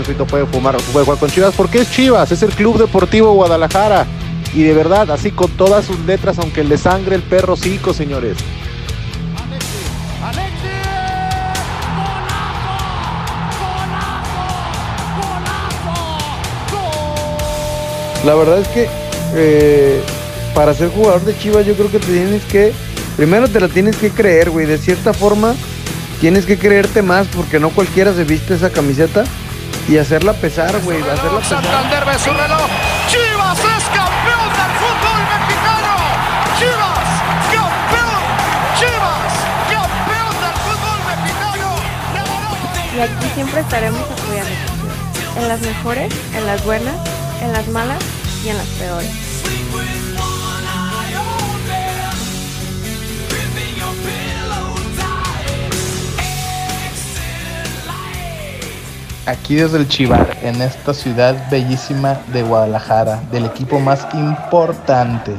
Chocito puede fumar, puede jugar con Chivas, porque es Chivas, es el Club Deportivo Guadalajara. Y de verdad, así con todas sus letras, aunque le sangre el perro cinco, señores. La verdad es que eh, para ser jugador de Chivas yo creo que te tienes que, primero te la tienes que creer, güey, de cierta forma tienes que creerte más porque no cualquiera se viste esa camiseta y hacerla pesar, güey, hacerla pesar. Santander ve su reloj. Chivas es campeón del fútbol mexicano. Chivas, campeón. Chivas, campeón del fútbol mexicano. Y aquí siempre estaremos apoyando. En las mejores, en las buenas, en las malas y en las peores. Aquí desde el Chivar, en esta ciudad bellísima de Guadalajara, del equipo más importante.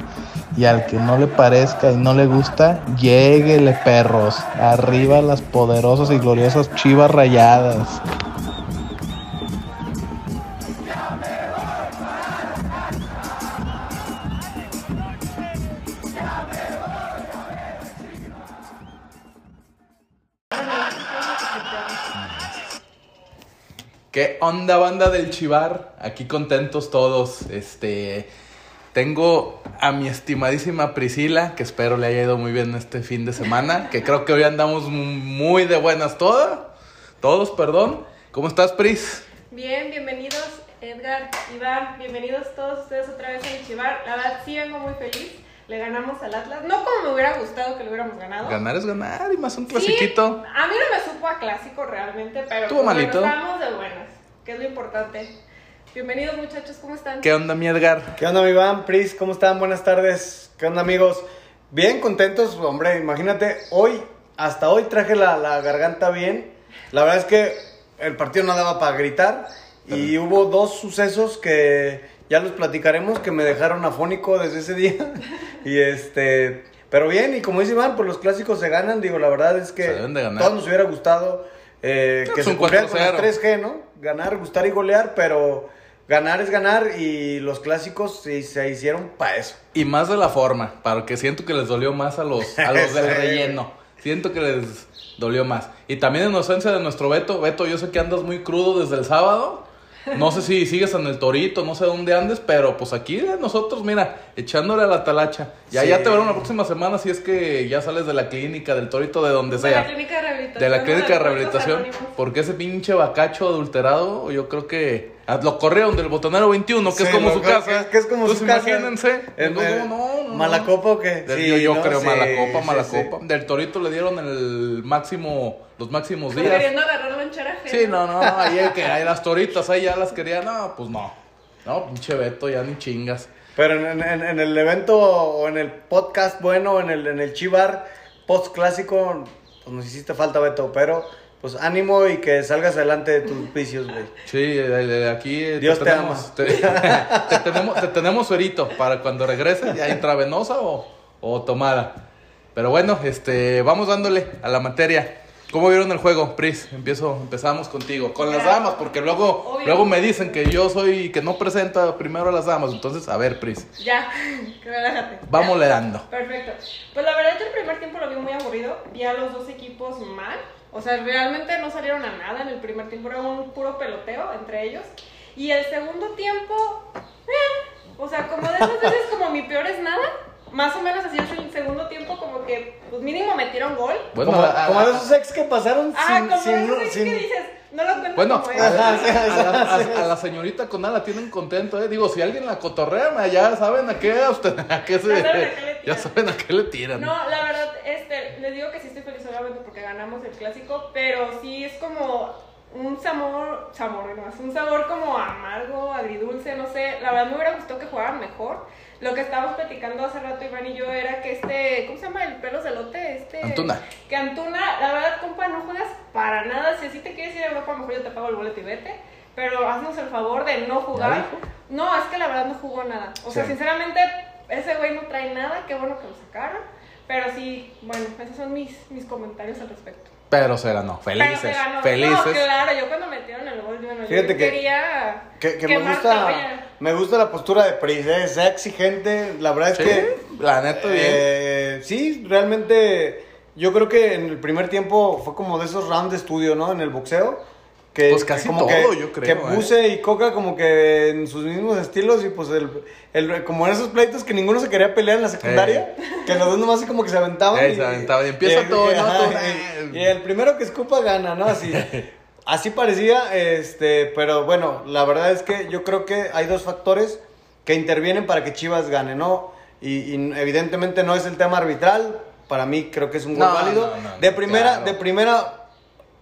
Y al que no le parezca y no le gusta, lléguele perros. Arriba las poderosas y gloriosas chivas rayadas. Onda banda del Chivar? Aquí contentos todos. Este tengo a mi estimadísima Priscila, que espero le haya ido muy bien este fin de semana, que creo que hoy andamos muy de buenas todas. Todos, perdón. ¿Cómo estás, Pris? Bien, bienvenidos Edgar, Iván, bienvenidos todos ustedes otra vez a Chivar. La verdad sí vengo muy feliz. Le ganamos al Atlas. No como me hubiera gustado que lo hubiéramos ganado. Ganar es ganar y más un Sí, clasiquito. a mí no me supo a clásico realmente, pero Estuvo malito. bueno, de buenas, que es lo importante. Bienvenidos muchachos, ¿cómo están? ¿Qué onda, mi Edgar? ¿Qué onda, mi Iván? Pris, ¿cómo están? Buenas tardes. ¿Qué onda, amigos? Bien contentos, hombre, imagínate, hoy, hasta hoy traje la, la garganta bien. La verdad es que el partido no daba para gritar y hubo dos sucesos que ya los platicaremos que me dejaron afónico desde ese día. y este, pero bien, y como dice Iván, pues los clásicos se ganan, digo, la verdad es que todos nos hubiera gustado eh, No, que se cumpliera con el 4-0. 3G, ¿no? Ganar, gustar y golear, pero ganar es ganar y los clásicos sí se hicieron para eso. Y más de la forma, para que siento que les dolió más a los, a los del relleno. Siento que les dolió más. Y también en ausencia de nuestro Beto. Beto, yo sé que andas muy crudo desde el sábado. No sé si sigues en el Torito, no sé dónde andes, pero pues aquí eh, nosotros, mira, echándole a la talacha. Ya, Sí. ya te verán la próxima semana si es que ya sales de la clínica, del Torito, de donde de la sea. clínica de rehabilitación. De la clínica de rehabilitación. Porque ese pinche bacacho adulterado, yo creo que lo corrieron del botonero 21, que es como su casa. que es como Pues su casa. imagínense. El- no, no, no, no. ¿Mala copa o qué? Del- Sí, yo yo ¿no? creo Sí, mala copa, sí, mala sí. copa. Del Torito le dieron el máximo, los máximos días. Queriendo agarrar lonchera. Sí, no, no, ahí el que hay las toritas, ahí ya las quería, no, pues no. No, pinche Beto, ya ni chingas. Pero en, en- en el evento o en el podcast bueno, en el, en el Chivar post clásico, pues nos hiciste falta, Beto. Pero pues ánimo y que salgas adelante de tus vicios, güey. Sí, aquí eh, Dios te tenemos, te, te tenemos, te tenemos suerito para cuando regreses, ya intravenosa o, o tomada. Pero bueno, este, vamos dándole a la materia. ¿Cómo vieron el juego, Pris? Empiezo, empezamos contigo, con las damas, porque luego, Obvio. luego me dicen que yo soy que no presenta primero a las damas. Entonces, a ver, Pris, Ya, relájate. vamos le dando. Perfecto. Pues la verdad es que el primer tiempo lo vi muy aburrido. Vi a los dos equipos mal. O sea, realmente no salieron a nada en el primer tiempo. Era un puro peloteo entre ellos. Y el segundo tiempo, eh, o sea, como de esas veces como mi peor es nada. Más o menos así es el segundo tiempo, como que, pues mínimo metieron gol. Bueno, como, a- a- como de esos ex que pasaron Ah, sin... como sin, esos es sin- que dices, no lo cuento Bueno, como a, a- a la, a- a señorita Conal la tienen contento, ¿eh? Digo, si alguien la cotorrea, ya saben a qué, a usted, a qué se, Ya saben a qué le ya tiran. saben a qué le tiran. No, la verdad, este, les digo que sí estoy feliz obviamente porque ganamos el clásico, pero sí es como un sabor, sabor, no, es un sabor como amargo, agridulce, no sé. La verdad me hubiera gustado que jugaran mejor. Lo que estábamos platicando hace rato Iván y yo era que este, ¿cómo se llama? El pelos de lote, este. Antuna. Que Antuna, la verdad, compa, no juegas para nada. Si así te quieres ir a Europa, mejor yo te pago el boleto y vete. Pero haznos el favor de no jugar. No, es que la verdad no jugó nada. O sea, Sí. sinceramente, ese güey no trae nada. Qué bueno que lo sacaron. Pero sí, bueno, esos son mis, mis comentarios al respecto. Pero se ganó. Pero Felices. se ganó. Felices. No, claro, yo cuando metieron el gol, yo no Fíjate yo que- quería Que, que me gusta me gusta la postura de Pris, ¿eh? es exigente, la verdad es Sí, que la neta, bien. eh, sí, realmente yo creo que en el primer tiempo fue como de esos rounds de estudio, ¿no? En el boxeo. Que, Pues casi todo, que, yo creo, Que ¿eh? Buse y Coca como que en sus mismos estilos y pues el, el- como en esos pleitos que ninguno se quería pelear en la secundaria, que los dos nomás así como que se aventaban. Ey, se aventaban y empieza Tú, y- y el primero que escupa gana, ¿no? Así. Así parecía, este, pero bueno, la verdad es que yo creo que hay dos factores que intervienen para que Chivas gane, ¿no? Y, y evidentemente no es el tema arbitral, para mí creo que es un gol No, válido. no, no, de primera, claro. de primera,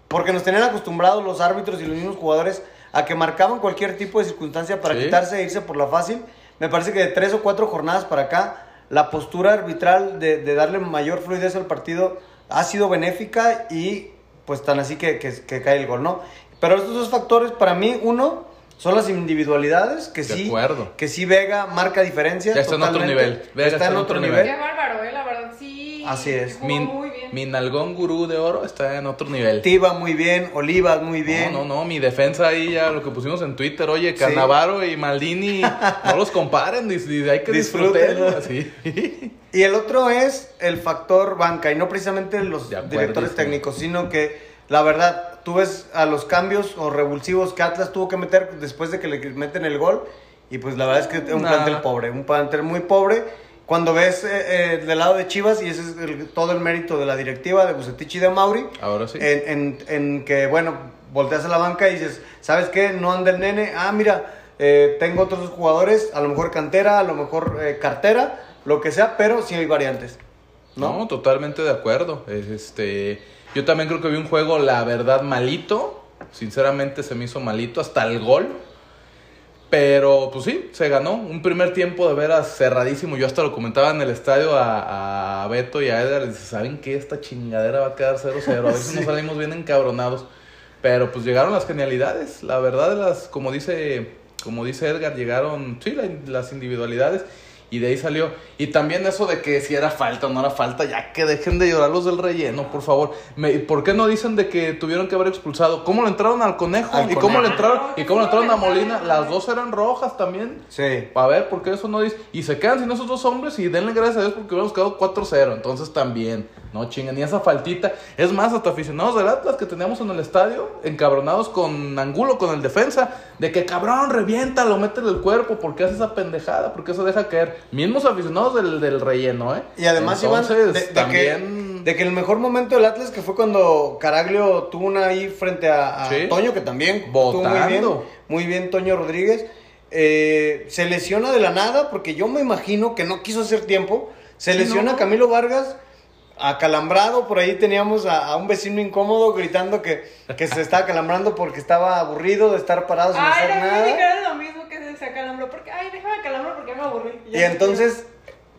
porque nos tenían acostumbrados los árbitros y los mismos jugadores a que marcaban cualquier tipo de circunstancia para Sí. quitarse e irse por la fácil. Me parece que de tres o cuatro jornadas para acá, la postura arbitral de, de darle mayor fluidez al partido ha sido benéfica y pues tan así que, que- que cae el gol, ¿no? Pero estos dos factores, para mí, uno, son las individualidades, que De sí, acuerdo. que sí Vega marca diferencia. Ya está en otro totalmente. nivel. Vega está en otro nivel. Qué bárbaro, eh, la verdad, sí. Así es. Muy. Mi nalgón gurú de oro está en otro nivel. Tiva muy bien, Olivas muy bien. No, no, no, mi defensa ahí ya lo que pusimos en Twitter, oye, Cannavaro y Maldini, no los comparen, hay que disfrutarlo. Y el otro es el factor banca, y no precisamente los acuerdo, directores sí. técnicos, sino que la verdad, tú ves a los cambios o revulsivos que Atlas tuvo que meter después de que le meten el gol, y pues la verdad es que es un Nada. plantel pobre, un plantel muy pobre. Cuando ves eh, eh, del lado de Chivas, y ese es el- todo el mérito de la directiva, de Bucetich y de Mauri, Ahora sí. en, en- en que, bueno, volteas a la banca y dices, ¿sabes qué? No anda el nene. Ah, mira, eh, tengo otros jugadores, a lo mejor cantera, a lo mejor eh, cartera, lo que sea, pero sí hay variantes. No, ¿No? totalmente de acuerdo. Es, Este, yo también creo que vi un juego, la verdad, malito. Sinceramente se me hizo malito hasta el gol. Pero, pues sí, se ganó. Un primer tiempo de veras cerradísimo. Yo hasta lo comentaba en el estadio a, a Beto y a Edgar. dije, ¿Saben qué? Esta chingadera va a quedar 0-0. A si nos salimos bien encabronados. Pero pues llegaron las genialidades. La verdad, las, como dice, como dice Edgar, llegaron, sí, la- las individualidades. Y de ahí salió. Y también eso de que si era falta o no era falta, ya que dejen de llorar los del relleno, por favor. Me- ¿Por qué no dicen de que tuvieron que haber expulsado? ¿Cómo le entraron al conejo? Al ¿Y cómo le Conejo. entraron? ¿Y cómo le entraron a Molina? Las dos eran rojas también. Sí. A ver, ¿por qué eso no dice? Y se quedan sin esos dos hombres y denle gracias a Dios porque hubiéramos quedado 4-0. Entonces también, no chingan, ni esa faltita. Es más, hasta aficionados del Atlas que teníamos en el estadio, encabronados con Angulo, con el defensa, de que cabrón, revienta, lo mete el cuerpo, ¿por qué hace esa pendejada? ¿Por qué se deja caer? Mismos aficionados del, del relleno, ¿eh? Y además, Iván, Entonces, de, de también... que, de que el mejor momento del Atlas, que fue cuando Caraglio tuvo una ahí frente a, a Sí. Toño, que también estuvo muy bien, Votando. muy bien Toño Rodríguez, eh, se lesiona de la nada, porque yo me imagino que no quiso hacer tiempo, se Sí, lesiona no. Camilo Vargas, acalambrado, por ahí teníamos a, a un vecino incómodo gritando que, que se estaba acalambrando porque estaba aburrido de estar parado sin Ay, hacer nada. lo mismo se, acalambró. Porque, ay, déjame acalambró porque me aburrí. Y entonces,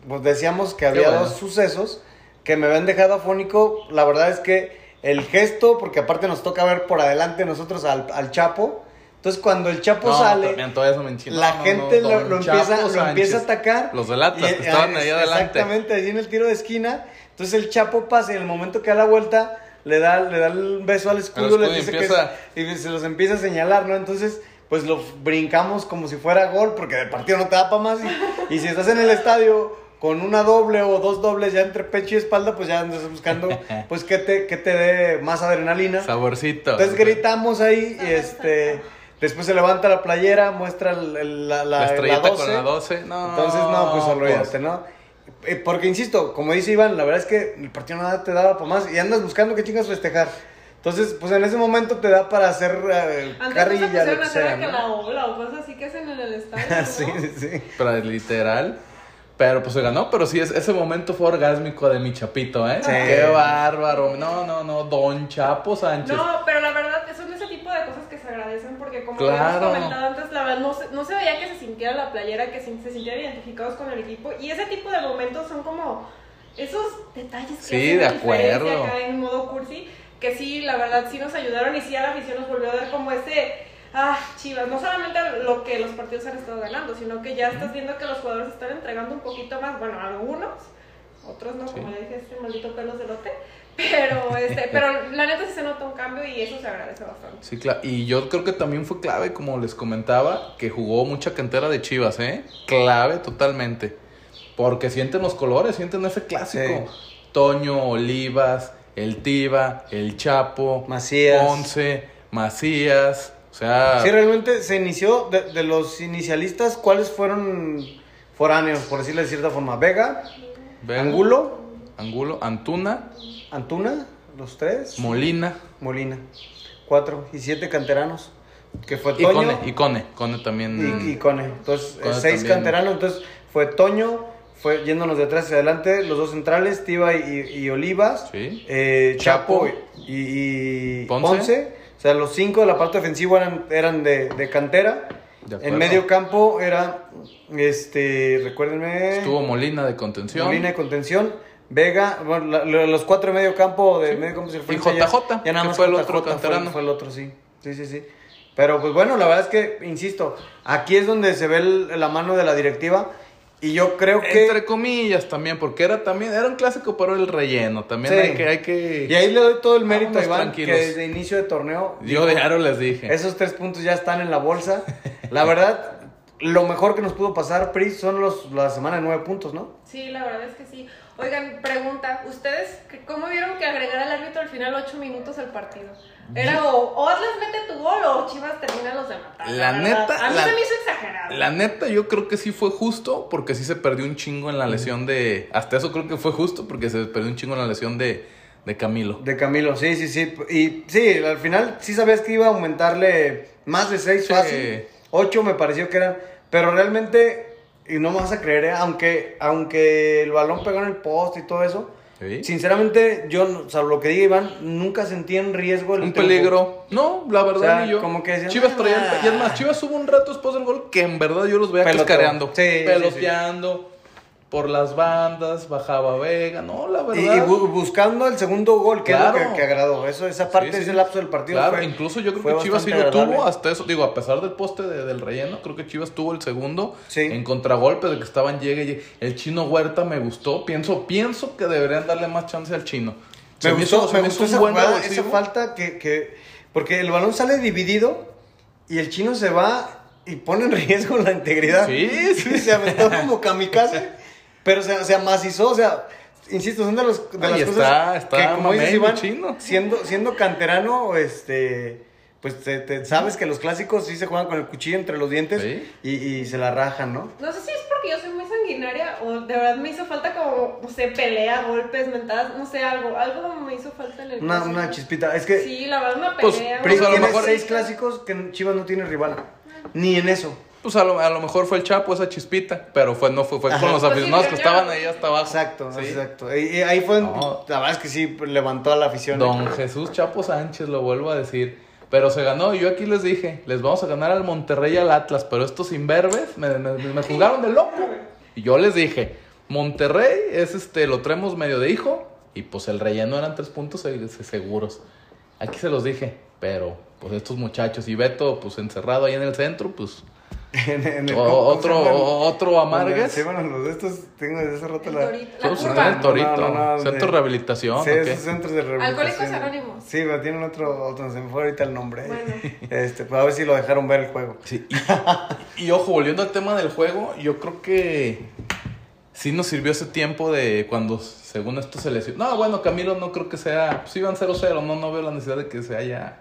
pues decíamos que había bueno. dos sucesos que me habían dejado afónico. La verdad es que el gesto, porque aparte nos toca ver por adelante nosotros al, al Chapo. Entonces, cuando el Chapo No, sale, también todo eso me enchila. la No, gente no, lo, lo empieza, Chapo lo empieza a atacar. Los del Atlas, Y- que estaban ahí adelante. Exactamente, allí en el tiro de esquina. Entonces el Chapo pasa y en el momento que da la vuelta, le da, le da el beso al escudo, escudo le y dice empieza- que es- y se los empieza a señalar, ¿no? Entonces, pues lo brincamos como si fuera gol, porque el partido no te da para más. Y, y si estás en el estadio con una doble o dos dobles ya entre pecho y espalda, pues ya andas buscando, pues que te, que te dé más adrenalina. Saborcito. Entonces gritamos ahí y este... Después se levanta la playera, muestra el- el- la, la, La estrellita la con la 12. No, entonces, no, pues olvídate. ¿no? Eh, porque, insisto, como dice Iván, la verdad es que el partido nada te daba para más y andas buscando que chingas festejar. Entonces, pues en ese momento te da para hacer eh, Antes no se carrilla, pusieron lo que hacer sea, que ¿no? la ola o cosas así que hacen en el estadio. ¿no? sí, sí, sí. Pero literal. Pero pues se ganó, pero sí, es- ese momento fue orgásmico de mi chapito, ¿eh? Sí. Qué bárbaro. No, no, no, don Chapo Sánchez. No, pero la verdad, son ese tipo de cosas que se agradecen porque como Claro. habíamos comentado antes, la verdad no se, no se veía que se sintiera la playera, que se, se sintieran identificados con el equipo y ese tipo de momentos son como esos detalles que Sí, hacen de acuerdo. acá en modo cursi, que sí, la verdad sí nos ayudaron y sí a la afición nos volvió a ver como ese, ah, chivas, no solamente lo que los partidos han estado ganando, sino que ya estás viendo que los jugadores están entregando un poquito más, bueno, algunos, otros no, como le dije, este maldito pelos de lote. Pero, este, pero la neta sí se nota un cambio y eso se agradece bastante. Sí, claro. Y yo creo que también fue clave, como les comentaba, que jugó mucha cantera de Chivas, ¿eh? Clave totalmente. Porque sienten los colores, sienten ese clásico. Toño, Olivas, el Tiva, el Chapo, Macías. Ponce, Macías. O sea, Sí, realmente se inició de, de los inicialistas, ¿cuáles fueron foráneos, por decirlo de cierta forma? Vega, Vega, Angulo, Angulo, Antuna, Antuna, los tres, Molina Molina, cuatro y siete canteranos, que fue y Toño Cone. Y Cone. Cone también. y, y Cone. Entonces, eh, Cone seis también. canteranos, entonces fue Toño, fue yéndonos de atrás hacia adelante, los dos centrales, Tiva y, y Olivas, Sí. eh, Chapo, Chapo. y, y Ponce. Ponce. O sea, los cinco de la parte ofensiva eran, eran de, de cantera. De. En medio campo era, este, recuérdenme, Estuvo Molina de contención. Molina de contención, Vega, bueno, la- lo- los cuatro de medio campo, de Sí. medio campo se Y fue JJ, ya nada que más fue el JJ otro fue- canterano. Fue, el otro, sí, sí, sí, sí. Pero pues bueno, la verdad es que, insisto, aquí es donde se ve el- la mano de la directiva y yo creo que... Entre comillas también, porque era también, era un clásico pero el relleno. También Sí. hay que, hay que. Y ahí le doy todo el mérito a Iván, tranquilos. que desde inicio de torneo... Yo de Aro les dije. Esos tres puntos ya están en la bolsa. La verdad, lo mejor que nos pudo pasar, Pris, son los, la semana de nueve puntos, ¿no? Sí, la verdad es que sí. Oigan, pregunta, ¿ustedes cómo vieron que agregara el árbitro al final 8 minutos al partido? Era o, o Atlas mete tu gol o Chivas termina los de matar. La neta, A mí la- se me hizo exagerado. La neta, yo creo que sí fue justo, porque sí se perdió un chingo en la lesión de. Hasta eso creo que fue justo, porque se perdió un chingo en la lesión de, de Camilo. De Camilo, sí, sí, sí. Y sí, al final sí sabías que iba a aumentarle más de seis Sí. fácil. Ocho me pareció que eran. Pero realmente, y no me vas a creer, ¿eh? aunque, aunque el balón pegó en el poste y todo eso, ¿Sí? sinceramente, yo, no- salvo lo que diga Iván, nunca sentí en riesgo el Un triunfo. peligro. No, la verdad, O sea, ni yo. como que decían, Chivas traían. "Ah". Y es más, Chivas hubo un rato después del gol que en verdad yo los veía Peloteo. cascareando. Sí, sí, sí. Por las bandas, bajaba Vega. No, la verdad. y bu- buscando el segundo gol, que Claro. es lo que, que agradó. Eso, esa parte, Sí, sí. ese lapso del partido Claro, fue- incluso yo creo que Chivas sí lo tuvo hasta eso. Digo, a pesar del poste de- del relleno, creo que Chivas tuvo el segundo Sí. en contragolpe de que estaban llegue, llegue. El chino Huerta me gustó. Pienso, pienso que deberían darle más chance al chino. Se Me gustó, hizo- me me gustó hizo esa jugada, revulsivo. esa falta que, que... Porque el balón sale dividido y el chino se va y pone en riesgo la integridad. Sí, sí. Se aventó como kamikaze, pero se, se amacizó, o sea... Insisto, son de, los, de Ay, las está- cosas está que, como dices, Iván, chino. Siendo, siendo canterano, este, pues te, te- sabes que los clásicos sí se juegan con el cuchillo entre los dientes Sí. y, y se la rajan, ¿no? No sé si es porque yo soy muy sanguinaria o de verdad me hizo falta como, no sé, pelea, golpes, mentadas, no sé, algo. Algo me hizo falta en el Una, clásico. una chispita. Es que Sí, la verdad, una Pues, pelea. Pues a lo tiene mejor- seis clásicos que Chivas no tiene rival. Ni en eso. Pues a lo, a lo mejor fue el Chapo esa chispita, pero fue no fue, fue con los Pues aficionados que estaban ahí hasta abajo. Exacto, Sí. exacto. Y, y ahí fue, No. la verdad es que sí, levantó a la afición. Don Jesús Chapo Sánchez, lo vuelvo a decir. Pero se ganó, yo aquí les dije, les vamos a ganar al Monterrey y al Atlas, pero estos imberbes me, me, me jugaron de loco. Y yo les dije, Monterrey es este, lo traemos medio de hijo, y pues el relleno eran tres puntos se- se- seguros. Aquí se los dije, pero pues estos muchachos, y Beto pues encerrado ahí en el centro, pues En- en el- o- ¿cómo se otro, llaman? otro amargues. Se van los de estos, tengo desde hace rato El la... torito, la el torito, No, no, no, centro de rehabilitación. Sí, esos centros de rehabilitación. Alcohólicos Anónimos. Sí, pero tienen otro, otro, se me fue ahorita el nombre. Bueno. Este, pues a ver si lo dejaron ver el juego. Sí, y, y ojo, volviendo al tema del juego, yo creo que sí nos sirvió ese tiempo de cuando, según esto, se lesionó. No, bueno, Camilo no creo que sea. Pues iban 0-0, no, no veo la necesidad de que se haya.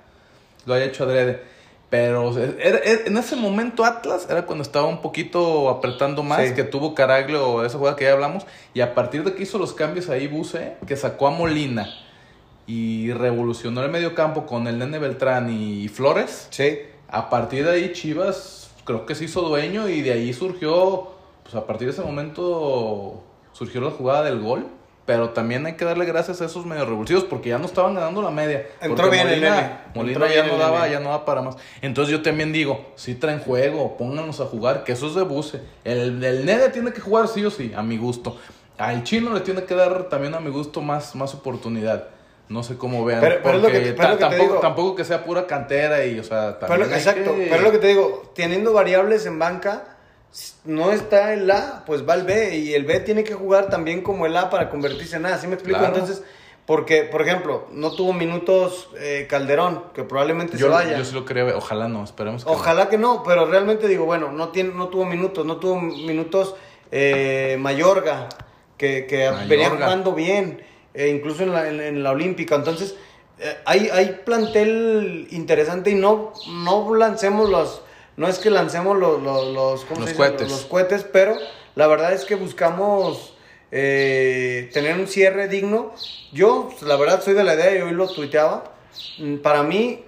Lo haya hecho adrede. Pero era- era- en ese momento Atlas era cuando estaba un poquito apretando más, Sí. que tuvo Caraglio, esa jugada que ya hablamos. Y a partir de que hizo los cambios ahí, Buse, que sacó a Molina y revolucionó el medio campo con el Nene Beltrán y Flores. Sí. A partir de ahí Chivas creo que se hizo dueño y de ahí surgió, pues a partir de ese momento surgió la jugada del gol. Pero también hay que darle gracias a esos medio revulsivos porque ya no estaban ganando la media. Entró bien el Molina, Nene. Molina Entró ya bien no el daba, ya no daba para más. Entonces yo también digo, si traen juego, pónganos a jugar, que eso es de buce. El, el Nene tiene que jugar sí o sí, a mi gusto. Al chino le tiene que dar también a mi gusto más, más oportunidad. No sé cómo vean. Pero- pero porque que- pero que tampoco, digo. tampoco que sea pura cantera y, o sea, Pero, también hay exacto, que- pero lo que te digo, teniendo variables en banca, no está el A, pues va el B. Y el B tiene que jugar también como el A para convertirse en A. ¿Sí me explico? Claro. Entonces, porque, por ejemplo, no tuvo minutos eh, Calderón, que probablemente Yo, se vaya. yo sí lo ver. Ojalá no, esperemos que no. Ojalá que no, pero realmente digo, bueno, no, tiene, no tuvo minutos, no tuvo minutos eh, Mayorga, que, que Mayorga. venía jugando bien, eh, incluso en la, en, en la Olímpica. Entonces, eh, hay, hay plantel interesante y no, no lancemos los, no es que lancemos los, los, los, ¿cómo Los se dice? cohetes. los cohetes, pero la verdad es que buscamos eh, tener un cierre digno. Yo, pues, la verdad, soy de la idea y hoy lo tuiteaba. mm, Para mí,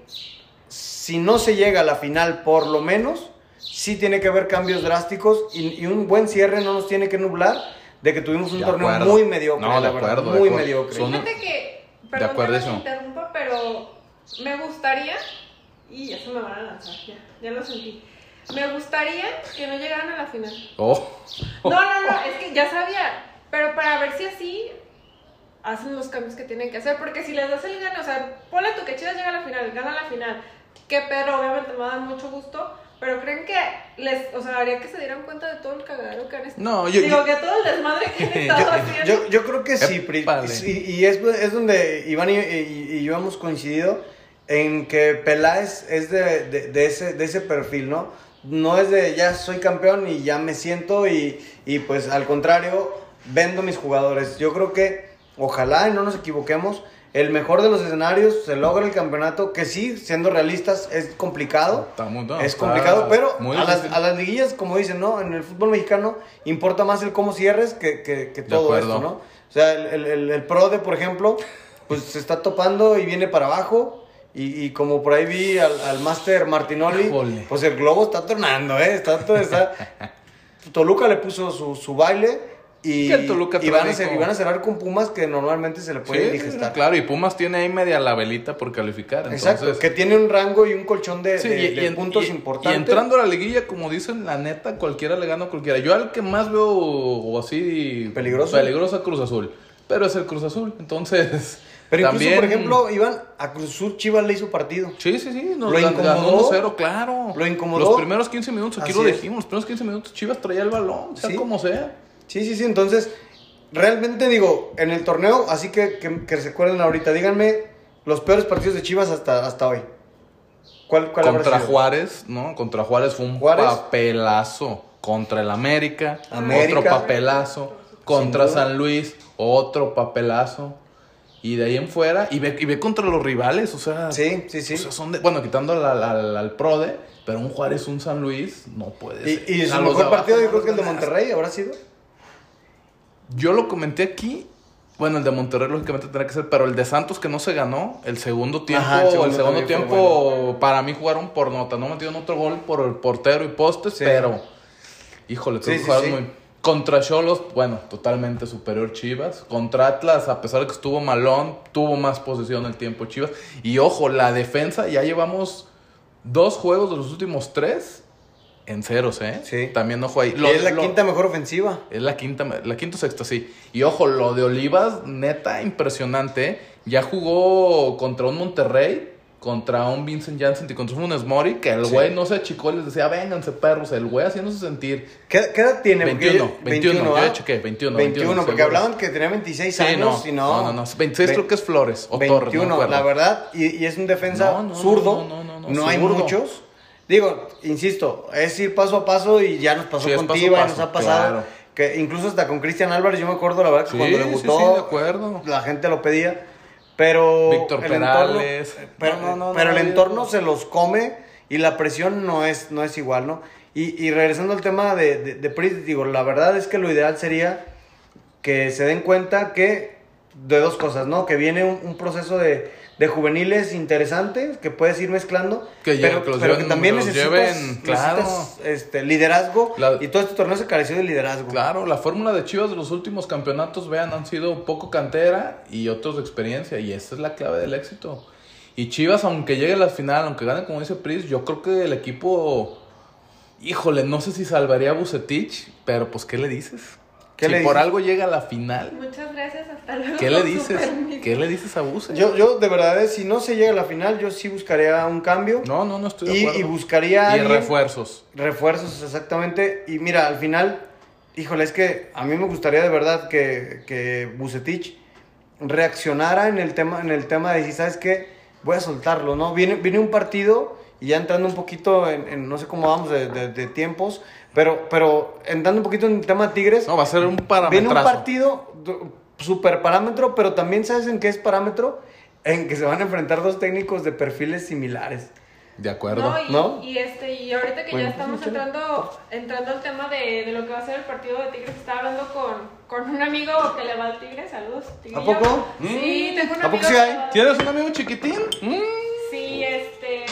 si no se llega a la final, por lo menos, sí tiene que haber cambios drásticos y, y un buen cierre no nos tiene que nublar de que tuvimos un De torneo acuerdo. muy mediocre, No, de la verdad, acuerdo, de muy acuerdo. mediocre. Son- Fíjate que, perdón que acuerdísimo. me interrumpa, pero me gustaría, y ya se me van a lanzar, ya, ya lo sentí. Me gustaría que no llegaran a la final. Oh. No, no, no, es que ya sabía, pero para ver si así hacen los cambios que tienen que hacer, porque si les das el gane, o sea, ponle tú que Chivas llega a la final, gana la final, que pero obviamente me va a dar mucho gusto, pero creen que les, o sea, haría que se dieran cuenta de todo el cagadero que han estado. No, yo- Digo, yo- que todo el desmadre que han estado haciendo. Yo, yo creo que sí, sí, y es, es donde Iván y, y- y yo hemos coincidido en que Peláez es de, de- de ese, de ese perfil, ¿no? No es de ya soy campeón y ya me siento y, y pues al contrario, vendo mis jugadores. Yo creo que ojalá y no nos equivoquemos, el mejor de los escenarios se logra el campeonato, que sí, siendo realistas, es complicado. Está muy- es complicado, pero a las, a las liguillas, como dicen, ¿no? En el fútbol mexicano importa más el cómo cierres que, que, que todo esto, ¿no? O sea, el, el, el, el PRODE, por ejemplo, pues se está topando y viene para abajo. Y, y como por ahí vi al, al máster Martinoli, pues el globo está tronando, ¿eh? Está, todo- está... Toluca le puso su, su baile y, el Toluca y, van a, como- y van a cerrar con Pumas que normalmente se le puede Sí, digestar. claro, y Pumas tiene ahí media la velita por calificar. Exacto, entonces- que tiene un rango y un colchón de, Sí, de- y- de y puntos y- importantes. Y entrando a la liguilla, como dicen, la neta, cualquiera le gana a cualquiera. Yo al que más veo o así Peligroso. peligroso Cruz Azul. Pero es el Cruz Azul, entonces. Pero incluso, por ejemplo, Iván, a Cruz Azul Chivas le hizo partido. Sí, sí, sí. Nos ¿Lo incomodó? 1-0, claro. ¿Lo incomodó? Los primeros 15 minutos, aquí Así lo es. dijimos, los primeros 15 minutos Chivas traía el balón, sea Sí. como sea. Sí, sí, sí. Entonces, realmente digo, en el torneo, así que, que, que se acuerden ahorita, díganme los peores partidos de Chivas hasta, hasta hoy. ¿Cuál, cuál Contra? Juárez, ¿no? Contra Juárez fue un Juárez. papelazo. Contra el América, América. otro papelazo. Contra. San Luis, otro papelazo. Y de ahí en fuera, y ve, y ve contra los rivales, o sea. Sí, sí, sí. o sea, son de- bueno, quitando al, al- al- PRODE, pero un Juárez, un San Luis, no puede Y, ser. y su los mejor partido yo creo que el de. Monterrey habrá sido. Yo lo comenté aquí. Bueno, el de Monterrey lógicamente tendrá que ser, pero el de Santos que no se ganó, el segundo tiempo, Ajá, el el segundo tiempo para mí jugaron por nota, no metieron otro gol por el portero y postes, Sí. pero híjole, creo Sí, que sí, jugaron muy contra Cholos, bueno, totalmente superior Chivas. Contra Atlas, a pesar de que estuvo malón, tuvo más posesión el tiempo Chivas. Y ojo, la defensa, ya llevamos dos juegos de los últimos tres en ceros, ¿eh? Sí. También ojo ahí. Lo- es la lo- quinta mejor ofensiva. es la quinta, la quinta o sexta, sí. Y ojo, lo de Olivas, neta, impresionante. ¿eh? Ya jugó contra un Monterrey, contra un Vincent Janssen y contra un Funes Mori, que el Sí. güey no se achicó y les decía, vénganse perros, el güey haciéndose sentir. ¿Qué, qué edad tiene? Porque 21, yo- 21, yo ¿ah? ya chequé, 21, 21, 21, porque seguro. hablaban que tenía 26 Sí, años no, y no. no, no, no, 26 Ve- creo que es Flores o 21, Torres, no me acuerdo. la verdad, y, y es un defensa No, no, zurdo, no, no, no, no, no, hay muchos. Digo, insisto, es ir paso a paso y ya nos pasó Sí, con Tiva y nos ha pasado. claro. Que incluso hasta con Cristian Álvarez, yo me acuerdo la verdad que Sí, cuando sí, debutó, sí, de acuerdo. la gente lo pedía. Pero Víctor Perales. entorno- pero No, no, no, pero no, el no. entorno se los come y la presión no es, no es igual, ¿no? Y, y regresando al tema de, de, de Pris, digo, la verdad es que lo ideal sería que se den cuenta que de dos cosas, ¿no? Que viene un, un proceso de, de juveniles interesante que puedes ir mezclando, Que ya- pero, que los pero lleven- que también los necesitas, lleven, claro. necesitas, este, liderazgo La- y todo este torneo se careció de liderazgo. Claro, la fórmula de Chivas de los últimos campeonatos, vean, han sido poco cantera y otros de experiencia. Y esa es la clave del éxito. Y Chivas, aunque llegue a la final, aunque gane como dice Pris, yo creo que el equipo, híjole, no sé si salvaría a Bucetich, pero pues, ¿qué le dices? ¿Qué si le por dices? algo llega a la final, Muchas gracias, hasta luego. ¿qué le dices? ¿Qué le dices a Buse? Yo, yo de verdad, eh, si no se llega a la final, yo sí buscaría un cambio. No, no, no estoy de y, acuerdo. y buscaría Y alguien- refuerzos. Refuerzos, exactamente. Y mira, al final, híjole, es que a mí me gustaría de verdad que, que Bucetich reaccionara en el tema, en el tema de decir, ¿sabes qué? Voy a soltarlo, ¿no? Viene, viene un partido y ya entrando un poquito en, en no sé cómo vamos de, de- de tiempos, pero, pero entrando un poquito en el tema Tigres, No, va a ser un viene un partido super parámetro, pero también ¿sabes en qué es parámetro? En que se van a enfrentar dos técnicos de perfiles similares. De acuerdo. No, y, ¿No? y este, y ahorita que Bueno, ya estamos entrando, entrando al tema de, de lo que va a ser el partido de Tigres, estaba hablando con, con un amigo que le va al Tigres, saludos. Tigrillo. poco? Sí, tengo un ¿A poco amigo sí hay? ¿Tienes un amigo chiquitín? Mm. Sí, este.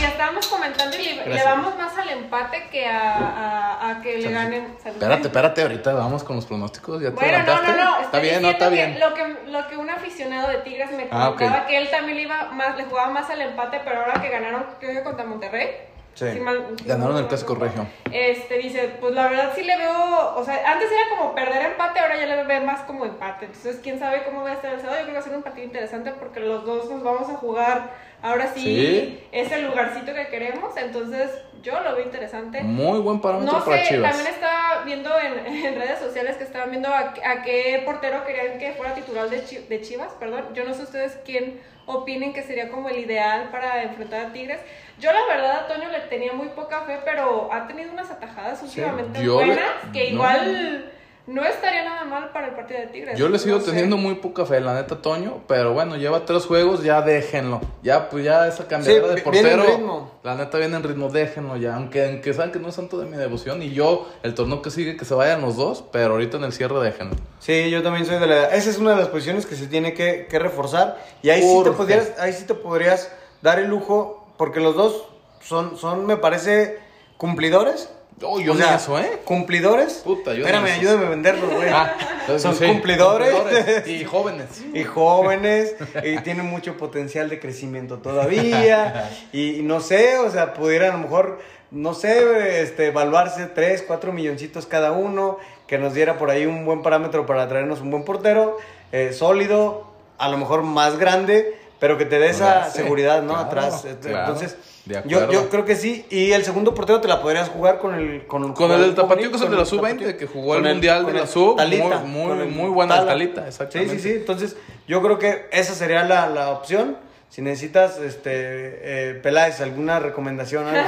Ya estábamos comentando y le, vamos más al empate que a, a, a que le ganen. Salud. Espérate, espérate, ahorita vamos con los pronósticos. ¿Ya te Bueno, no, no, no. Está estoy bien, no, está bien. que Lo que, lo que un aficionado de Tigres me Ah, ok. comentaba que él también le iba más, le jugaba más al empate, pero ahora que ganaron, creo que contra Monterrey. Sí. mal- Ganaron el Clásico Regio. Este dice, pues la verdad sí le veo, o sea, antes era como perder empate, ahora ya le veo más como empate. Entonces, quién sabe cómo va a estar el sábado. Yo creo que va a ser un partido interesante porque los dos nos vamos a jugar ahora sí, Sí. ese lugarcito que queremos. Entonces, yo lo veo interesante. Muy buen parámetro No para sé, Chivas. también estaba viendo en, en redes sociales que estaban viendo a, a qué portero querían que fuera titular de, Chi- de Chivas, perdón. Yo no sé ustedes quién opinen que sería como el ideal para enfrentar a Tigres. Yo la verdad a Toño le tenía muy poca fe, pero ha tenido unas atajadas últimamente le- buenas que igual no estaría nada mal para el partido de Tigres. Yo le sigo No sé. teniendo muy poca fe, la neta, Toño. Pero bueno, lleva tres juegos, ya déjenlo. Ya, pues ya esa cambiadera Sí, de viene en portero. ritmo. La neta viene en ritmo, déjenlo ya. Aunque, aunque saben que no es santo de mi devoción. Y yo, el torneo que sigue, que se vayan los dos. Pero ahorita en el cierre, déjenlo. Sí, yo también soy de la edad. Esa es una de las posiciones que se tiene que, que reforzar. Y ahí sí, te podrías, ahí sí te podrías dar el lujo, porque los dos son, son me parece, cumplidores. Oh, yo O sea, eso, ¿eh? ¿Cumplidores? Puta, yo Espérame, ayúdame a venderlos, güey. Ah, son sí, cumplidores. y jóvenes. y jóvenes y tienen mucho potencial de crecimiento todavía y, y no sé, o sea, pudieran a lo mejor, no sé, este, evaluarse 3, 4 milloncitos cada uno, que nos diera por ahí un buen parámetro para traernos un buen portero, eh, sólido, a lo mejor más grande, pero que te dé esa Sí, seguridad, ¿no? claro, Atrás. Este, claro, Entonces, de yo, yo creo que sí. Y el segundo portero te la podrías jugar con el con, Con el del jugador Tapatío, que es el con de la el sub-20, Tapatío. que jugó el Con Mundial de con la el sub. Talita, Muy- muy- con el muy buena el Tala. Talita, exactamente. Sí, sí, sí. Entonces, yo creo que esa sería la, la opción. Si necesitas, este, eh, Peláez, alguna recomendación, algo,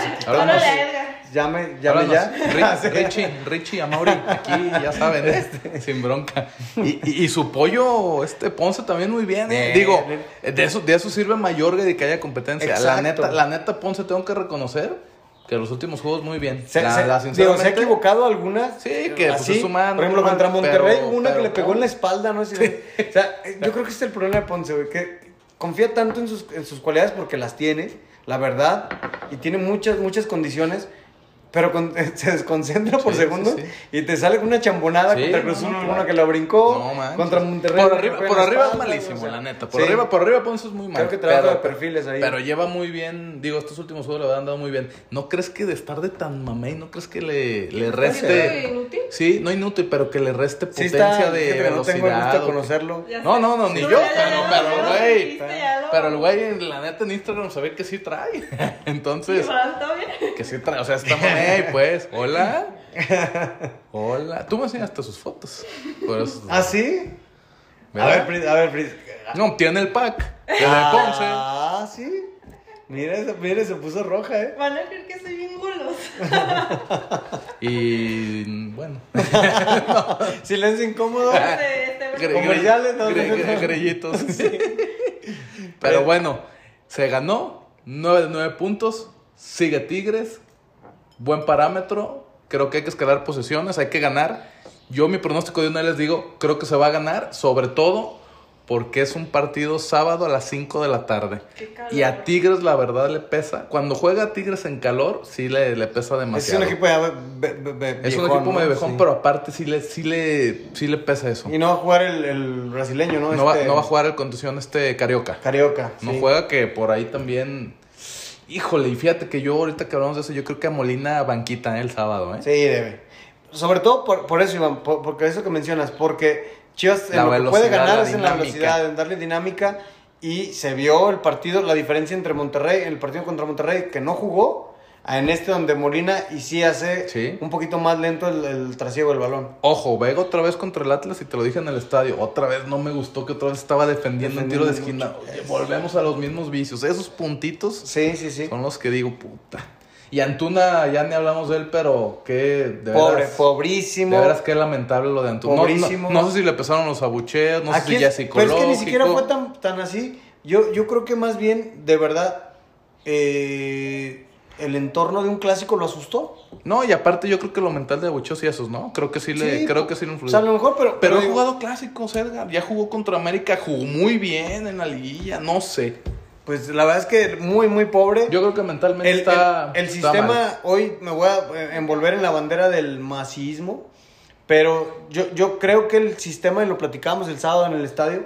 llame, llame ya. Háblanos. Ri- Richie, Richie, Amauri, aquí ya saben, ¿eh? sin bronca. Y, y- y su pollo, este Ponce también muy bien. ¿eh? Digo, de eso, de eso sirve Mayorga de que haya competencia. La Exacto. neta, la neta, Ponce tengo que reconocer que los últimos juegos muy bien. Se, La- se- la, digo, se ha equivocado algunas. Sí, que, pues, así, es humano, Por ejemplo, contra Monterrey, pero- una que pero le pegó en la espalda, ¿no? Sí, O sea, yo creo que este es el problema de Ponce, güey, que confía tanto en sus, en sus cualidades porque las tiene, la verdad, y tiene muchas, muchas condiciones. Pero con- se desconcentra por Sí, segundos sí, sí. y te sale una chambonada Sí, contra Cruz Azul, no, que la brincó, No, contra Monterrey. Por arriba, por arriba es malísimo, o sea, la neta. Por sí. arriba, por arriba Ponce es muy mal. Creo que trabaja pero- de perfiles ahí. Pero lleva muy bien, digo, estos últimos juegos le han dado muy bien. ¿No crees que de estar de tan mamey, no crees que le, le reste... inútil? Sí, no inútil, pero que le reste Sí potencia está, de que no tengo el gusto velocidad. de o- conocerlo. No, no, no, ni yo, ya- ya- pero, lo güey. Pero el güey, la neta, en Instagram se ve que sí trae. Entonces, Iván, ¿todo bien? Que sí trae. O sea, está mamey, pues. Hola. Hola. Tú me enseñaste sus fotos. Eso- ¿Ah, sí? A ¿verdad? ver, Pris, a ver, Pris. No, tiene el pack. El de Ponce. Ah, sí. Mira, mira, se puso roja, ¿eh? Van a creer que soy bien. Y bueno. Silencio incómodo. Este, Comerciales, no, gre- no, no. gre- Grellitos. Pero bueno, se ganó. 9 de 9 puntos. Sigue Tigres. Buen parámetro. Creo que hay que escalar posiciones. Hay que ganar. Yo mi pronóstico de una vez les digo, creo que se va a ganar. Sobre todo porque es un partido sábado a las 5 de la tarde. Y a Tigres la verdad le pesa. Cuando juega Tigres en calor, sí le, le pesa Es demasiado. un equipo ya be- be- be- Es un equipo ¿no? medio viejón, Sí. pero aparte sí le, sí le, sí le pesa eso. Y no va a jugar el, el brasileño, ¿no? No, va, Este, no va a jugar el condición este Carioca. Carioca. No sí. juega que por ahí también. Híjole, y fíjate que yo ahorita que hablamos de eso, yo creo que a Molina banquita ¿eh? el sábado, ¿eh? Sí, debe. sobre todo por, por eso, Iván, por- porque eso que mencionas, porque Chivas en lo que puede ganar es en la velocidad, en darle dinámica. Y se vio el partido, la diferencia entre Monterrey, el partido contra Monterrey, que no jugó, en este donde Molina y sí hace Sí. un poquito más lento el, el trasiego del balón. Ojo, Vega otra vez contra el Atlas y te lo dije en el estadio. Otra vez no me gustó que otra vez estaba defendiendo un tiro de esquina. Defendiendo Oye, volvemos a los mismos vicios. Esos puntitos Sí, sí, sí. son los que digo, puta. Y Antuna, ya ni hablamos de él, pero qué. De Pobre, veras, pobrísimo. De veras, qué lamentable lo de Antuna. No- Pobrísimo. No, no sé si le pesaron los abucheos, no sé si ya es- es pero es que ni psicológico. siquiera fue tan, tan así. Yo, yo creo que más bien, de verdad, eh, el entorno de un clásico lo asustó. No, y aparte yo creo que lo mental de abucheos y esos, ¿no? Creo que sí le, Sí, creo que sí le O influyó. sea, a lo mejor, pero. Pero ha digo, jugado clásicos, Edgar. Ya jugó contra América, jugó muy bien en la liguilla, no sé. Pues la verdad es que muy, muy pobre. Yo creo que mentalmente el, está. el- el está sistema, mal. hoy me voy a eh, envolver en la bandera del masismo, pero yo, yo creo que el sistema, y lo platicamos el sábado en el estadio,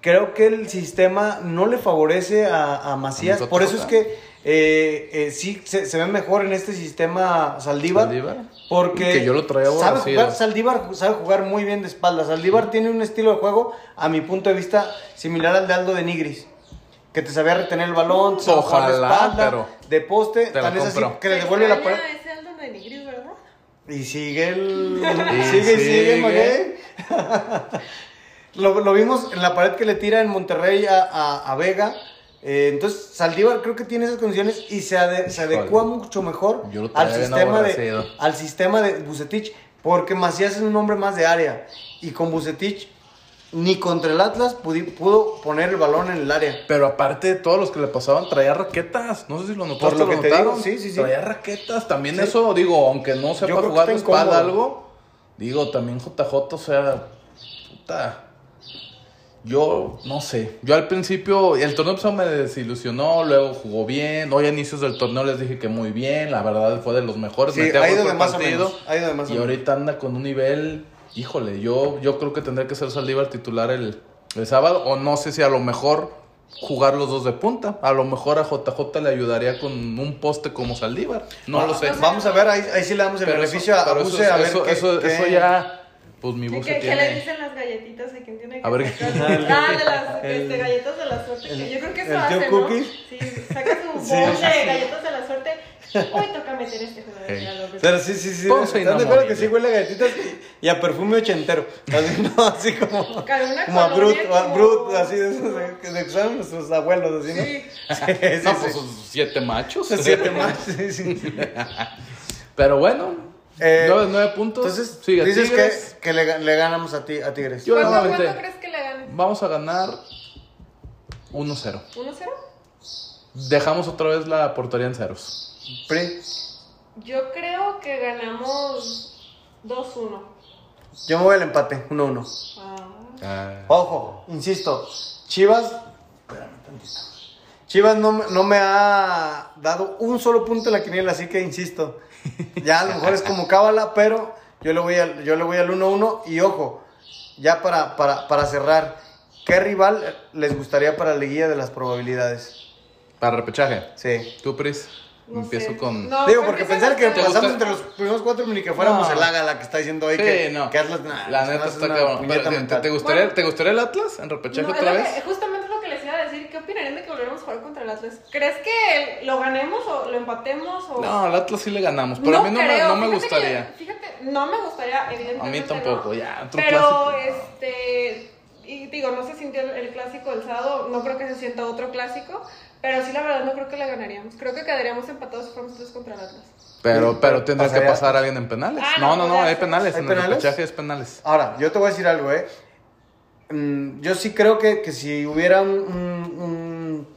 creo que el sistema no le favorece a, a Macías. ¿A Por eso es que eh, eh, sí se, se ve mejor en este sistema Saldívar. Saldívar. Porque Que yo lo traía sabe jugar, Saldívar sabe jugar muy bien de espaldas. Saldívar tiene un estilo de juego, a mi punto de vista, similar al de Aldo de Nigris. Que te sabía retener el balón, te sabía jugar de Ojalá, espalda, pero de poste, tan es así que le devuelve la de Nigris, ¿verdad? Y sigue el. Y sigue, sigue, sigue. Lo, lo vimos en la pared que le tira en Monterrey a, a- a Vega. Eh, entonces, Saldívar creo que tiene esas condiciones y se, ade- se Híjole. adecua mucho mejor Yo al sistema, de, al sistema de Bucetich. Porque Macías es un hombre más de área. Y con Bucetich, ni contra el Atlas pudo poner el balón en el área. Pero aparte de todos los que le pasaban, traía raquetas. No sé si lo notaste. Por lo que te digo, sí, sí, sí. Traía raquetas. También Sí. eso, digo, aunque no sepa jugar de incómodo. algo, digo, también JJ, o sea, puta. Yo no sé. Yo al principio, el torneo me desilusionó, luego jugó bien. Hoy a inicios del torneo les dije que muy bien. La verdad fue de los mejores. Sí, ha ido de más o partido. menos, ha ido de más o Y ahorita anda con un nivel, híjole, yo, yo creo que tendría que ser Saldívar titular el, el sábado. O no sé si a lo mejor jugar los dos de punta. A lo mejor a JJ le ayudaría con un poste como Saldívar. No Ah, lo sé. Vamos a ver, ahí, ahí sí le damos el Pero beneficio eso- a pero Buse eso, a ver eso, qué- eso, qué- eso ya, pues mi ¿Qué, buce qué, qué le tiene. dicen las galletitas a quien tiene que A ver, sacar? Ah, de las el- este, galletas de la suerte. que yo creo que eso el hace, tío ¿no? Cookie. Sí, saca su Sí. bowl de galletas de la suerte. Hoy toca meter este juego de Ey. regalo. Pero sí, sí, sí. ¿Están de acuerdo que sí huele a galletitas y, a perfume ochentero? Así, no, así como, como a Brut, a como- Brut, así de esos de- que se usaban nuestros abuelos, así, ¿no? Sí. Sí, sí, No, sí. pues sus siete machos. Siete más, sí, sí. Pero bueno, Eh, nueve, nueve puntos. Entonces, Sigue dices Tigres. que, que le, le ganamos a, ti, a Tigres. Yo- ¿Cuánto, cuánto crees que le ganen? Vamos a ganar 1-0. ¿1-0? Dejamos otra vez la portería en ceros. Pri, Yo creo que ganamos 2-1. yo me voy al empate, 1-1. Ah. Ojo, insisto, Chivas. espérame tantito. Chivas no, me- no me ha dado un solo punto en la quiniela, así que insisto. Ya a lo mejor es como cábala, pero yo le voy al, yo le voy al 1-1. Y ojo, ya para, para, para cerrar, ¿qué rival les gustaría para la liguilla de las probabilidades? Para repechaje. Sí. Tú, Pris. No Empiezo sé. con. No, Digo, porque que pensar que pasamos gusta- entre los primeros cuatro ni que fuéramos No. el Haga la que está diciendo Sí, que, no. que Atlas. nah, La neta está cabrón. ¿te-. ¿Te gustaría, Bueno. ¿Te gustaría el Atlas en repechaje otra vez? que- justamente opinarían de que volviéramos a jugar contra el Atlas? ¿Crees que lo ganemos o lo empatemos? O... No, al Atlas sí le ganamos. Pero a mí no me, creo. no me gustaría. que- fíjate, no me gustaría, evidentemente. A mí tampoco, no. ya, otro Pero, clásico. este. Y digo, no se sintió el, el clásico del sábado. No creo que se sienta otro clásico. Pero sí, la verdad, no creo que le ganaríamos. Creo que quedaríamos empatados si fuéramos tres contra el Atlas. Pero, pero tendrá que pasar alguien en penales. Ah, no, no, no, no, hay penales. ¿Hay En penales? el repechaje es penales. Ahora, yo te voy a decir algo, ¿eh? Mm, yo sí creo que, que si hubiera un, un- un-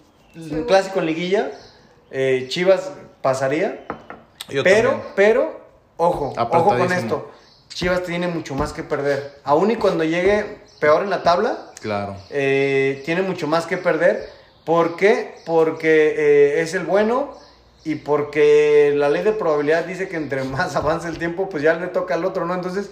un clásico en liguilla, eh, Chivas pasaría. Yo pero, también. pero, ojo, ojo con esto. Chivas tiene mucho más que perder. Aún y cuando llegue peor en la tabla, Claro. eh, tiene mucho más que perder. ¿Por qué? Porque eh, es el bueno y porque la ley de probabilidad dice que entre más avance el tiempo, pues ya le toca al otro, ¿no? Entonces,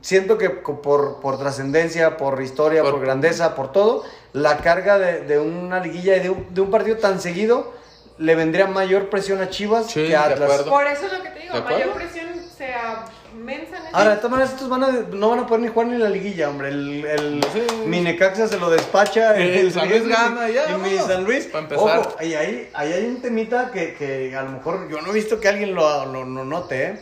siento que por, por trascendencia, por historia, por, Por- grandeza, por todo, la carga de, de una liguilla y de un, de un partido tan seguido le vendría mayor presión a Chivas Sí, que a Atlas. acuerdo. Por eso es lo que te digo, mayor presión sea mensa en ese- Ahora, de todas maneras, estos van a, no van a poder ni jugar ni la liguilla, hombre. El, el Sí. mi Necaxa se lo despacha. El San Luis gana, ya, Y mi. San Luis. Pa' empezar. Ojo, y ahí, ahí hay un temita que, que a lo mejor yo no he visto que alguien lo, lo- lo note, ¿eh?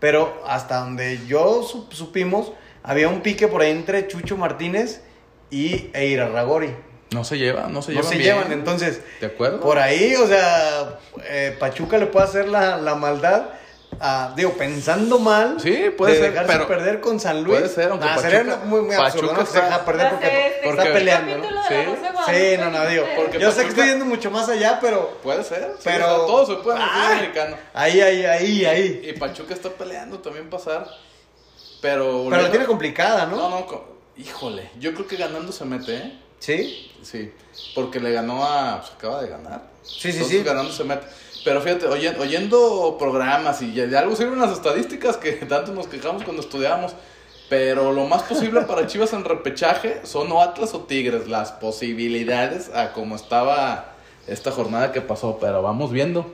Pero hasta donde yo sup- supimos, había un pique por ahí entre Chucho Martínez y Eira Ragori. No se llevan, no se No llevan. se bien. llevan, entonces. ¿De acuerdo? Por ahí, o sea, eh, Pachuca le puede hacer la, la maldad. A- digo, pensando mal. Sí, puede de ser, dejarse pero- perder con San Luis. puede ser, aunque Nah, Pachuca- sería muy, muy absurdo. Pachuca No se deja perder porque, Hace este está peleando. ¿no? Sí. no, no, digo. Porque yo sé que estoy yendo mucho más allá, pero. Puede ser, sí, Pero- o sea, todo se puede en el fútbol Ah. americano. Ahí, ahí, ahí, ahí. Y Pachuca está peleando también pasar. Pero. Pero la tiene complicada, ¿no? No, no, co- híjole. Yo creo que ganando se mete, ¿eh? Sí. Sí. Porque le ganó a. Pues acaba de ganar. Sí, sí, Entonces, sí. ganando se mete. Pero fíjate, oyendo, oyendo programas y de algo sirven las estadísticas que tanto nos quejamos cuando estudiábamos. Pero lo más posible para Chivas en repechaje son o Atlas o Tigres. Las posibilidades a como estaba esta jornada que pasó. Pero vamos viendo.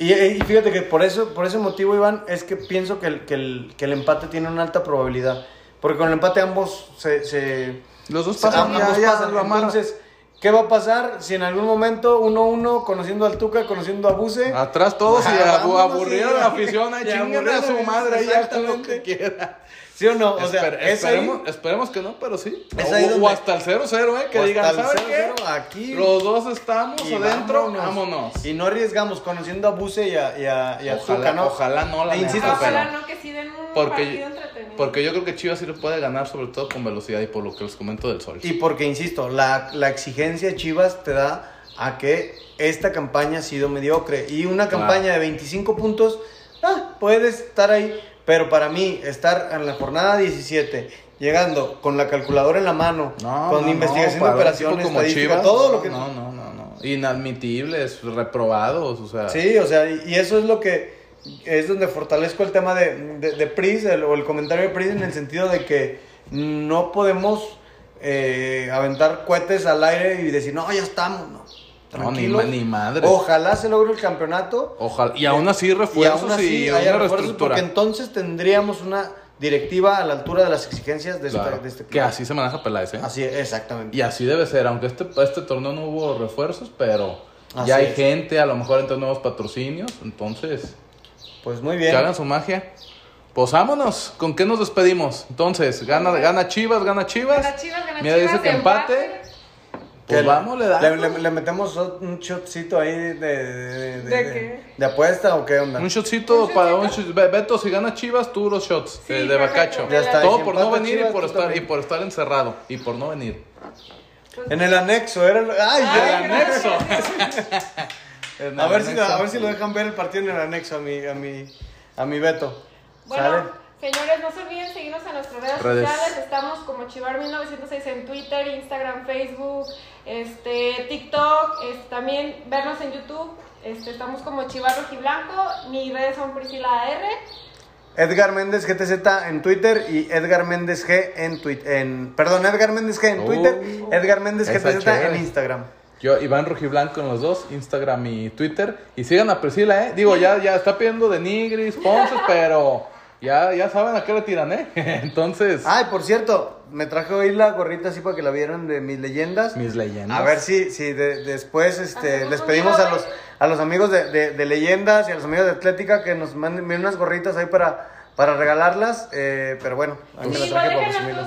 Y, y fíjate que por eso, por ese motivo, Iván, es que pienso que el, que el, que el empate tiene una alta probabilidad. Porque con el empate ambos se, se, Los dos se- pasan, ambos ya, ya pasan. amarran. Entonces, ¿qué va a pasar si en algún momento 1-1, conociendo al Tuca, conociendo a Buse? Atrás todos y Ah, abu- vámonos, aburrida sí. la afición, ahí Y chinguen a su madre ahí ya con lo que quiera. ¿Sí o no? O sea, Esper- es ahí- esperemos, esperemos que no, pero sí. Es o, hasta el 0-0, ¿eh? Que digan, hasta el ¿sabes 0-0 qué? aquí. Los dos estamos y adentro, vámonos. Y no arriesgamos conociendo a Buse y a, y a, y a Ojalá, Tuca, ¿no? ojalá no, la E insisto, pero- Ojalá no que sí den un Porque, porque yo creo que Chivas sí le puede ganar, sobre todo con velocidad y por lo que les comento del sol. Y porque, insisto, la, la exigencia de Chivas te da a que esta campaña ha sido mediocre. Y una Claro. campaña de 25 puntos, ah, puedes estar ahí. Pero para mí, estar en la jornada 17, llegando con la calculadora en la mano, No, con no, investigación no, de operaciones, como Chivas, todo no, lo que... No, no, no, no. Inadmitibles, reprobados, o sea. Sí, o sea, y y eso es lo que es donde fortalezco el tema de, de, de Pris, el- o el comentario de Pris en el sentido de que no podemos eh, aventar cohetes al aire y decir, no, ya estamos, no. No, ni Tranquilos. ma- ni madre. Ojalá se logre el campeonato. Ojalá. Y aún así y refuerzos aún así y, haya refuerzos, porque entonces tendríamos una directiva a la altura de las exigencias de, Claro, de este que club. así se maneja Peláez, ¿eh? Así, exactamente. Y así debe ser, aunque este, este torneo no hubo refuerzos, pero Así ya hay es. gente, a lo mejor entre nuevos patrocinios, entonces Pues muy que bien. hagan su magia. Pues vámonos, ¿con qué nos despedimos? Entonces, gana, gana Chivas, gana Chivas. Gana Chivas, gana Mira, Chivas, dice que empate. Pues Que vamos, le le, damos. le- le metemos un shotcito ahí de, de, de, ¿De qué? de apuesta o qué onda. Un shotcito ¿Un para un shotcito? Beto, si gana Chivas, tú los shots Sí, eh, de. Bacacho. Ya está, Todo por no venir Chivas, y por estar también. y por estar encerrado y por no venir. En el anexo, era. ¡Ay! El anexo. A, ver si, a ver si lo dejan ver el partido en el anexo a mi, a mi, a mi Beto. Bueno, ¿Sale? señores, no se olviden seguirnos en nuestras redes, Redes. sociales. Estamos como Chivar1906 en Twitter, Instagram, Facebook, este, TikTok. es- también vernos en YouTube. Este, estamos como Chivar Rojiblanco. Mis redes son Priscila R. Edgar Méndez GTZ en Twitter y Edgar Méndez G en Twitter. En, perdón, Edgar Méndez G en Uh, Twitter, Edgar Méndez GTZ en Instagram. Yo, Iván Rojiblanco en los dos, Instagram y Twitter. Y sigan a Priscila, ¿eh? Digo, ya, ya está pidiendo de Nigris, Ponce, pero ya, ya saben a qué le tiran, ¿eh? Entonces, Ay, por cierto, me traje hoy la gorrita así para que la vieran de mis leyendas. mis leyendas. A ver si, si de- después este, les pedimos a los, a los amigos de, de- de leyendas y a los amigos de Atlética que nos manden unas gorritas ahí para, para regalarlas. eh, pero bueno, a mí me la traje para presumirlas.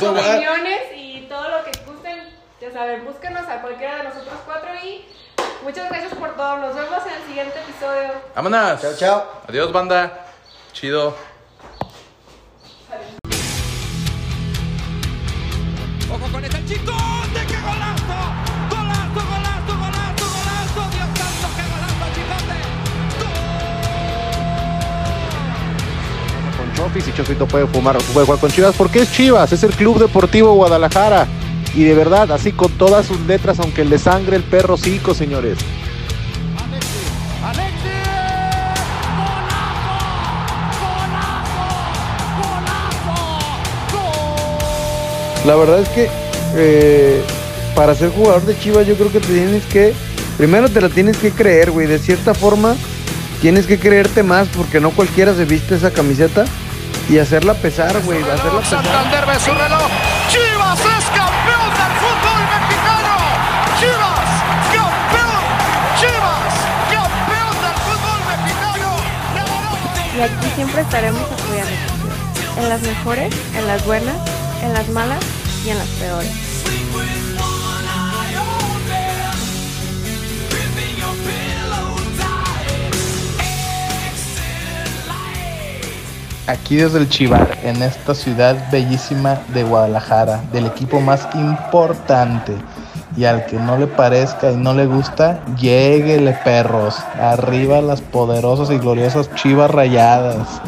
sus opiniones y todo lo que. Ya saben, búsquenos a cualquiera de nosotros cuatro y muchas gracias por todo. Nos vemos en el siguiente episodio. Vámonos. Chao, chao. Adiós, banda. Chido. Ojo con ese chicote, qué golazo. Golazo, golazo, golazo, golazo. Dios santo, qué golazo, chicote. con Chofis y Chofito puede fumar, puede jugar con Chivas porque es Chivas, es el Club Deportivo Guadalajara. Y de verdad, así con todas sus letras, aunque le sangre el perro cico, señores. La verdad es que eh, para ser jugador de Chivas yo creo que te tienes que, primero te la tienes que creer, güey. De cierta forma, tienes que creerte más porque no cualquiera se viste esa camiseta y hacerla pesar, güey, hacerla pesar. Santander ve su reloj. Chivas es Y aquí siempre estaremos apoyando. En las mejores, en las buenas, en las malas y en las peores. Aquí desde el Chivar, en esta ciudad bellísima de Guadalajara, del equipo más importante. Y al que no le parezca y no le gusta, lléguele perros. Arriba las poderosas y gloriosas chivas rayadas.